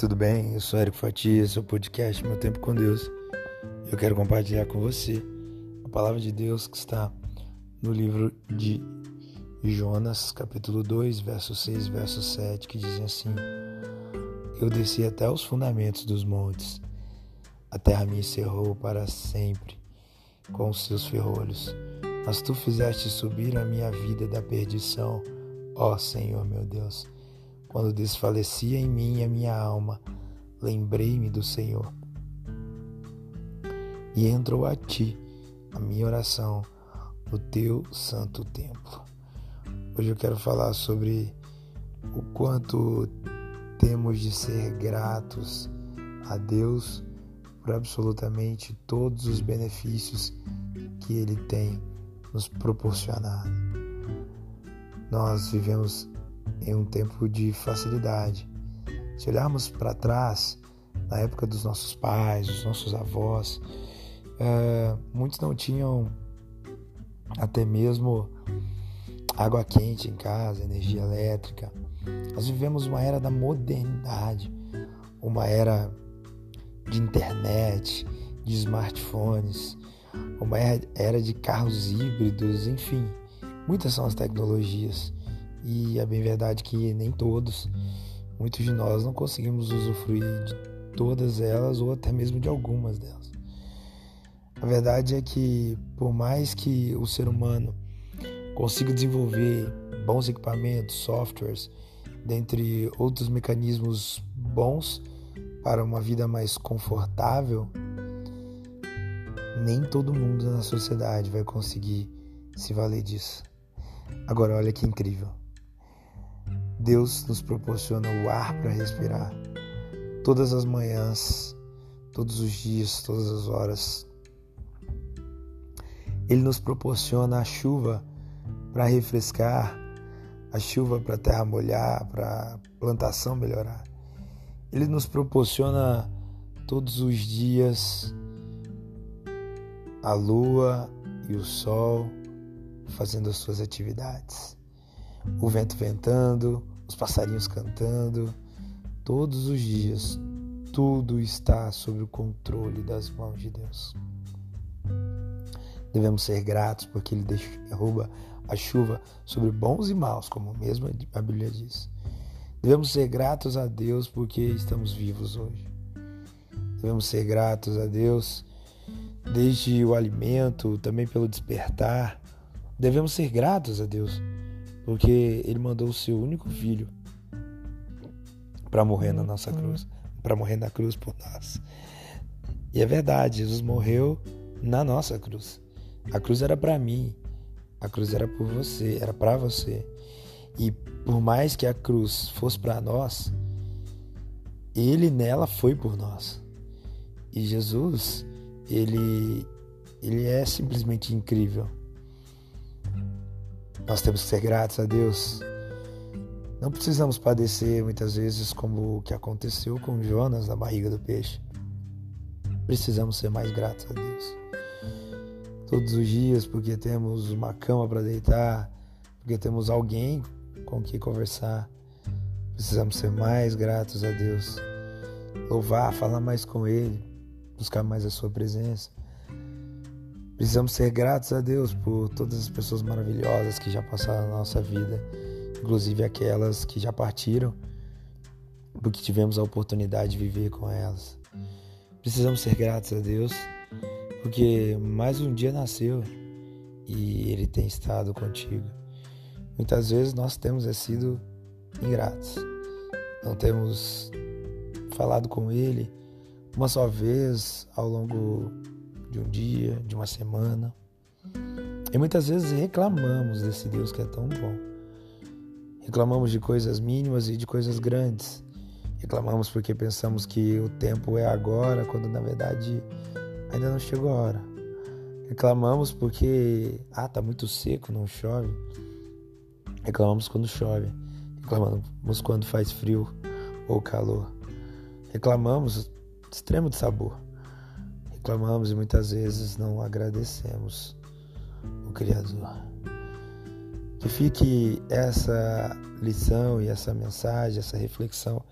tudo bem? Eu sou Eric Fatia, seu podcast Meu Tempo com Deus. Eu quero compartilhar com você a palavra de Deus que está no livro de Jonas, capítulo 2, verso 6, verso 7, que diz assim: Eu desci até os fundamentos dos montes, a terra me encerrou para sempre com os seus ferrolhos, mas tu fizeste subir a minha vida da perdição, ó Senhor meu Deus. Quando desfalecia em mim a minha alma, lembrei-me do Senhor. E entrou a ti a minha oração no teu santo templo. Hoje eu quero falar sobre o quanto temos de ser gratos a Deus por absolutamente todos os benefícios que Ele tem nos proporcionado. Nós vivemos em um tempo de facilidade. Se olharmos para trás, na época dos nossos pais, dos nossos avós, é, muitos não tinham até mesmo água quente em casa, energia elétrica. Nós vivemos uma era da modernidade, uma era de internet, de smartphones, uma era de carros híbridos, enfim, muitas são as tecnologias e é bem verdade que nem todos, muitos de nós não conseguimos usufruir de todas elas ou até mesmo de algumas delas. A verdade é que, por mais que o ser humano consiga desenvolver bons equipamentos, softwares, dentre outros mecanismos bons para uma vida mais confortável, nem todo mundo na sociedade vai conseguir se valer disso. Agora, olha que incrível. Deus nos proporciona o ar para respirar todas as manhãs, todos os dias, todas as horas. Ele nos proporciona a chuva para refrescar, a chuva para a terra molhar, para a plantação melhorar. Ele nos proporciona todos os dias a lua e o sol fazendo as suas atividades o vento ventando, os passarinhos cantando, todos os dias, tudo está sob o controle das mãos de Deus. Devemos ser gratos porque Ele derruba a chuva sobre bons e maus, como mesmo a Bíblia diz. Devemos ser gratos a Deus porque estamos vivos hoje. Devemos ser gratos a Deus desde o alimento, também pelo despertar. Devemos ser gratos a Deus porque ele mandou o seu único filho para morrer na nossa cruz, para morrer na cruz por nós. E é verdade, Jesus morreu na nossa cruz. A cruz era para mim, a cruz era por você, era para você. E por mais que a cruz fosse para nós, ele nela foi por nós. E Jesus, ele ele é simplesmente incrível. Nós temos que ser gratos a Deus. Não precisamos padecer muitas vezes como o que aconteceu com Jonas na barriga do peixe. Precisamos ser mais gratos a Deus. Todos os dias, porque temos uma cama para deitar, porque temos alguém com quem conversar. Precisamos ser mais gratos a Deus. Louvar, falar mais com Ele, buscar mais a Sua presença. Precisamos ser gratos a Deus por todas as pessoas maravilhosas que já passaram na nossa vida, inclusive aquelas que já partiram, porque tivemos a oportunidade de viver com elas. Precisamos ser gratos a Deus, porque mais um dia nasceu e Ele tem estado contigo. Muitas vezes nós temos sido ingratos, não temos falado com Ele uma só vez ao longo de um dia, de uma semana. E muitas vezes reclamamos desse Deus que é tão bom. Reclamamos de coisas mínimas e de coisas grandes. Reclamamos porque pensamos que o tempo é agora, quando na verdade ainda não chegou a hora. Reclamamos porque, ah, tá muito seco, não chove. Reclamamos quando chove. Reclamamos quando faz frio ou calor. Reclamamos extremo de sabor reclamamos e muitas vezes não agradecemos o Criador. Que fique essa lição e essa mensagem, essa reflexão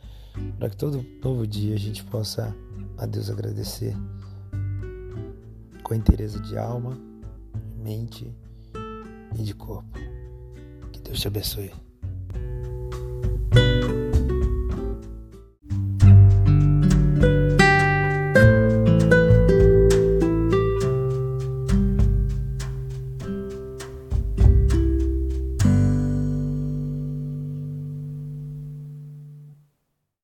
para que todo novo dia a gente possa a Deus agradecer com inteireza de alma, mente e de corpo. Que Deus te abençoe.